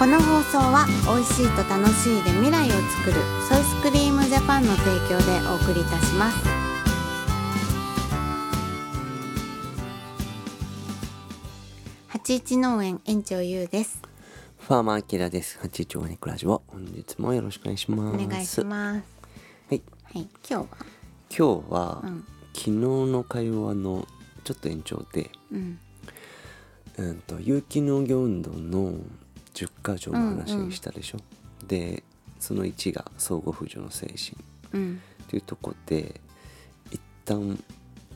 この放送は美味しいと楽しいで未来を作るソイスクリームジャパンの提供でお送りいたします八一農園園長ゆうですファーマーアキラです。八一オニクラジオ。本日もよろしくお願いしおます。願いしますはい。はい今日は？今日は、うん昨日の会話のちょっと延長で、うんうんと有機農業運動の10箇条の話にしたでしょ？で、その1が相互扶助の精神。うん。というところで、一旦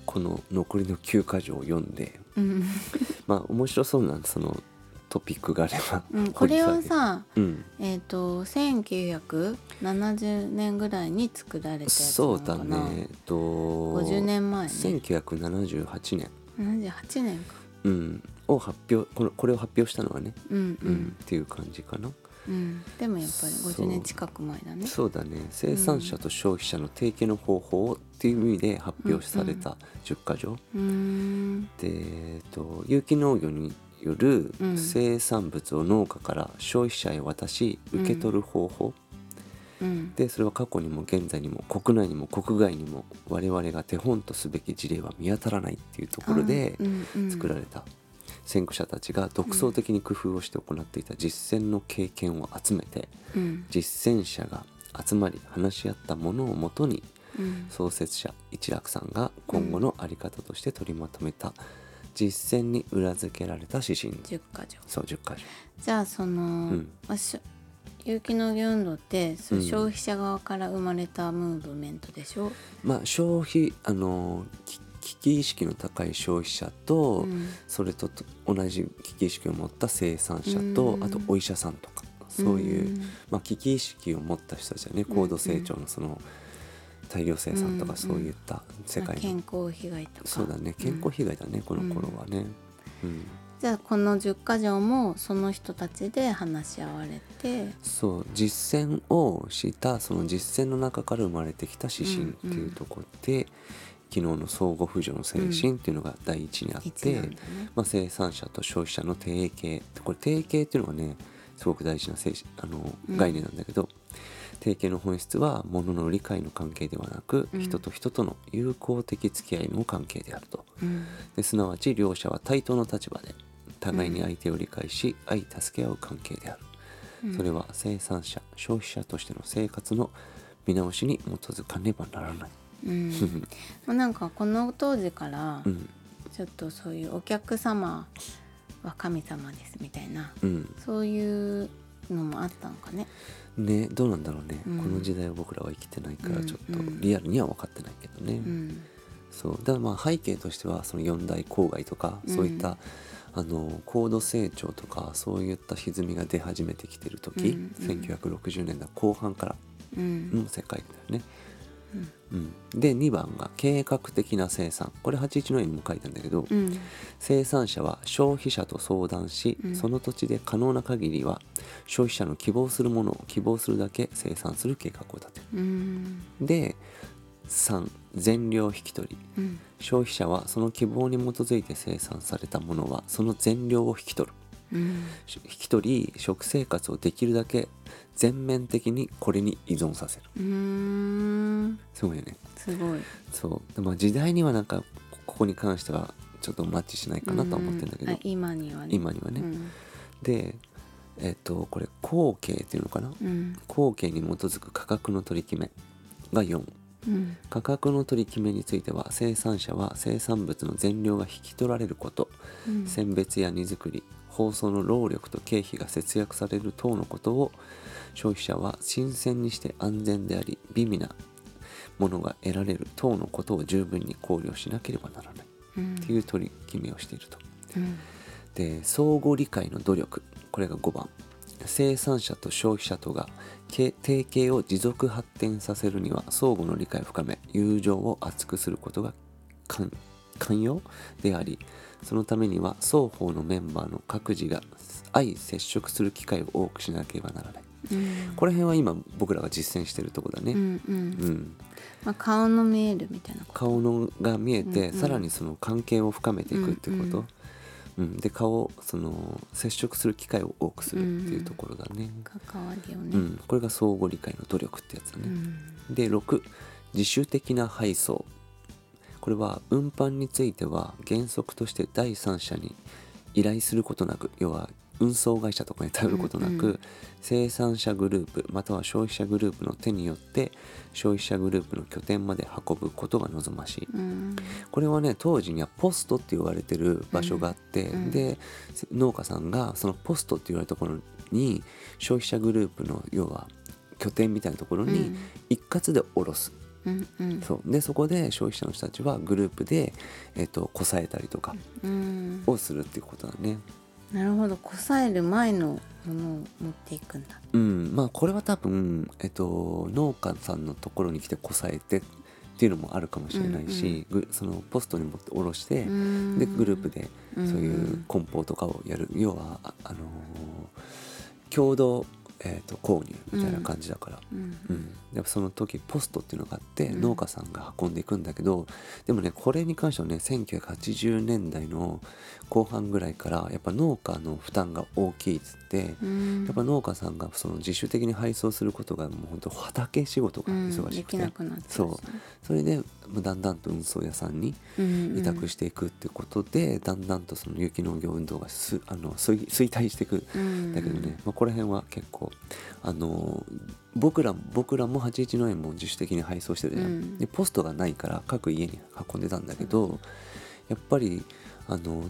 この残りの9箇条を読んで、うん、まあ面白そうなそのトピックがあれば、うん、これをさうん。えっ、と1970年ぐらいに作られたやつなそうだね。えっと50年前ね。1978年、78年か。うん、を発表このこれを発表したのはね、うんううんんっていう感じかな。うん、でもやっぱりそう50年近く前だね。そうだね。生産者と消費者の提携の方法っていう意味で発表された10箇条、うーん。で、えっと、有機農業によるうん。生産物を農家から消費者へ渡し受け取る方法、うん。でそれは過去にも現在にも国内にも国外にも我々が手本とすべき事例は見当たらないっていうところでうんうん。作られた先駆者たちが独創的に工夫をして行っていた実践の経験を集めてうん。実践者が集まり話し合ったものをもとにうん。創設者一楽さんが今後の在り方として取りまとめた実践に裏付けられた指針。10か条。そう10箇条。じゃあその、ん。まあしょ有機農業運動ってそううん。消費者側から生まれたムーブメントでしょ、まあ消費あのき危機意識の高い消費者と、うん。それとと同じ危機意識を持った生産者と、うん。あとお医者さんとかそういう、うん。まあ、危機意識を持った人たちだね高度成長のその大量生産とうんかそういった世まあ界の、健康被害とか。そうだね。健康被害だね、この頃はね。うん。じゃあこの10か条もその人たちで話し合われて。そう。実践をしたその実践の中から生まれてきた指針っていうところで、昨日の相互扶助の精神っていうのが第一にあって、一なん。だねまあ、生産者と消費者の提携これ提携っていうのがねすごく大事な精神あのうん。概念なんだけど、提携の本質は物の理解の関係ではなく、うん。人と人との友好的付き合いの関係であると。うん。ですなわち両者は対等の立場で互いに相手を理解し、相助け合う関係である、うん。それは生産者消費者としての生活の見直しに基づかねばならない、うん。まあなんかこの当時からうんちょっとそういうお客様は神様ですみたいなうんそういうのもあったのかね。ねどうなんだろうね、うん。この時代を僕らは生きてないからうん。ちょっとうんリアルには分かってないけどね、うん。そう。だからまあ背景としてはその四大郊外とか、そういったあの高度成長とかそういった歪みが出始めてきてる時、うん。うん。1960年代後半からうん。の世界だよね。うん、で2番が計画的な生産。これ81の絵にも書いたんだけど、うん。生産者は消費者と相談し、うん。その土地で可能な限りは消費者の希望するものを希望するだけ生産する計画を立てる。うん。で3全量引き取り。うん。消費者はその希望に基づいて生産されたものはその全量を引き取るうんし引き取り食生活をできるだけ全面的にこれに依存させる。すごいよね。すごい。そう。でまあ時代にはなんかこここに関してはちょっとマッチしないかなとは思ってるんだけど、今にはね。今にはね、うん。でえっ、とこれ後継っていうのかな？うん。後継に基づく価格の取り決めが4うん。価格の取り決めについては生産者は生産物の全量が引き取られることうん。選別や荷造り包装の労力と経費が節約される等のことを消費者は新鮮にして安全であり美味なものが得られる等のことを十分に考慮しなければならないうん。っていう取り決めをしていると。うん。で相互理解の努力。これが5番。生産者と消費者とがけ提携を持続発展させるには相互の理解を深め友情を厚くすることが寛寛容でありそのためには双方のメンバーの各自が相接触する機会を多くしなければならない。うん。この辺は今僕らが実践してるとこだね、うんうん。うん。まあ、顔の見えるみたいなこと。顔のが見えて、うんうん。さらにその関係を深めていくってこと、うんうん。うん、で顔をその接触する機会を多くするっていうところだね、関わりをね、うん。これが相互理解の努力ってやつだね、うん。で6自主的な配送これは運搬については原則として第三者に依頼することなく要は運送会社とかに頼ることなく、うんうん生産者グループまたは消費者グループの手によって消費者グループの拠点まで運ぶことが望ましい。うん。これはね当時にはポストって言われてる場所があって、うん。で農家さんがそのポストって言われたところに消費者グループの要は拠点みたいなところにうん。一括で下ろす、うんうん。そう。でそこで消費者の人たちはグループで、えっとこさえたりとかうん。をするっていうことだね。なるほど。こさえる前のものを持っていくんだ。うん、まあこれは多分、えっと、農家さんのところに来てこさえてっていうのもあるかもしれないし、ぐそのポストに持って下ろして、うん。でグループでうん。そういう梱包とかをやる、要はあ、あのー共同、えー、と購入みたいな感じだから、うん。うん。やっぱその時ポストっていうのがあってうん。農家さんが運んでいくんだけど、でもねこれに関してはね1980年代の後半ぐらいからやっぱ農家の負担が大きいっつって、うん。やっぱ農家さんがその自主的に配送することがもう本当畑仕事がうん。忙しくて、そう。それでまあだんだんと運送屋さんに委託していくってことで、だんだんとその有機農業運動がすあの衰衰退していく。うん。だけどね、まあ、この辺は結構あの僕ら僕らも81農園も自主的に配送してるじゃん、うん。でポストがないから各家に運んでたんだけどやっぱりあの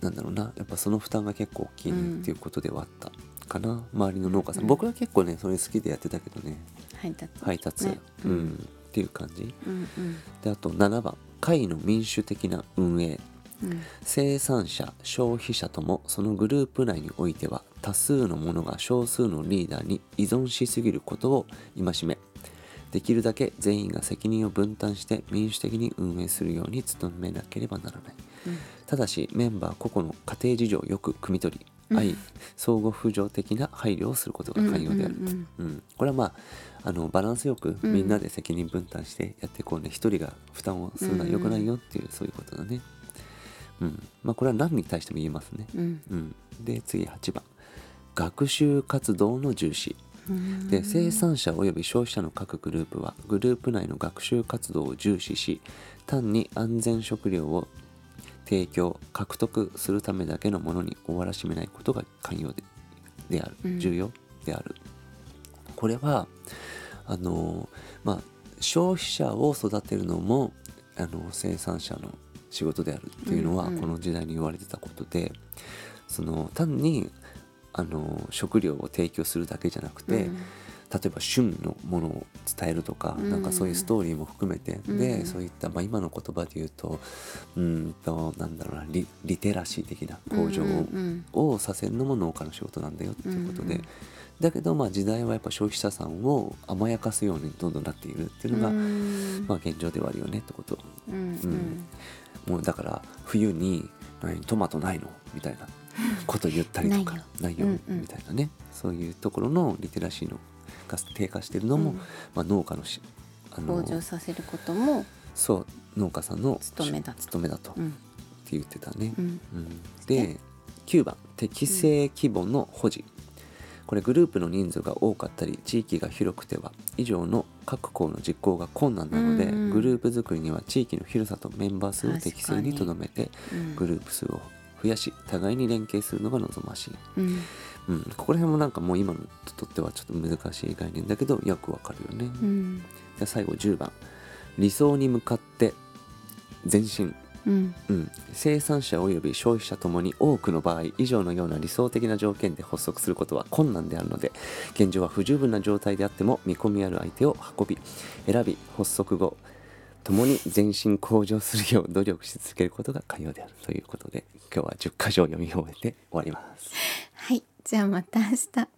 なんだろうなやっぱその負担が結構大きいねっていうことではあったかな、周りの農家さん、うん。僕は結構ねそれ好きでやってたけどね。配達。配達、ね。ううんんっていう感じ。うんうん。であと7番。会の民主的な運営。うん。生産者消費者ともそのグループ内においては多数の者が少数のリーダーに依存しすぎることを戒め。できるだけ全員が責任を分担して民主的に運営するように努めなければならない。うん。ただしメンバー個々の家庭事情をよく汲み取りうん愛相互扶助的な配慮をすることが寛容である、うんうんうん、これはまああのバランスよくうん。みんなで責任分担してやっていこうね。一人が負担をするのは良くないよっていうそういうことだね。うん、まあこれは何に対しても言えますね。うん。うん、で次8番。学習活動の重視。うん。で生産者及び消費者の各グループはグループ内の学習活動を重視し単に安全食料を提供獲得するためだけのものに終わらしめないことが寛容でである。うん。重要である、これはあのまあ消費者を育てるのもあの生産者の仕事であるっていうのは、うんうんこの時代に言われてたことでその単にあの食料を提供するだけじゃなくて、うん例えば旬のものを伝えるとか、うん。なんかそういうストーリーも含めて、うん。でそういった、まあ、今の言葉で言うとうーんとなんだろうなリリテラシー的な向上を,、させるのも農家の仕事なんだよっていうことで、うんだけどまあ時代はやっぱ消費者さんを甘やかすようにどんどんなっているっていうのが、うん。まあ、現状ではあるよねってこと。うんうん。もうだから冬に「何トマトないの?」みたいなこと言ったりとか「ないよ。みたいなね。そういうところのリテラシーのが低下してるのも、うん。まあ、農家のしあの向上させることもそう農家さんの務めだと。務めだと、ってうん言ってたね。うん。うん。で9番。適正規模の保持、これグループの人数が多かったり地域が広くては以上の各校の実行が困難なので、うんうん。グループ作りには地域の広さとメンバー数を適正にとどめてうん。グループ数を増やし互いに連携するのが望ましい、うん。うん、ここら辺もなんかもう今のとってはちょっと難しい概念だけどよくわかるよね、うん。で最後10番。理想に向かって前進。うん。うん、生産者及び消費者ともに多くの場合以上のような理想的な条件で発足することは困難であるので現状は不十分な状態であっても見込みある相手を運び選び発足後共に全身向上するよう努力し続けることが寛容であるということで今日は10箇条読み終えて終わります。はいじゃあまた明日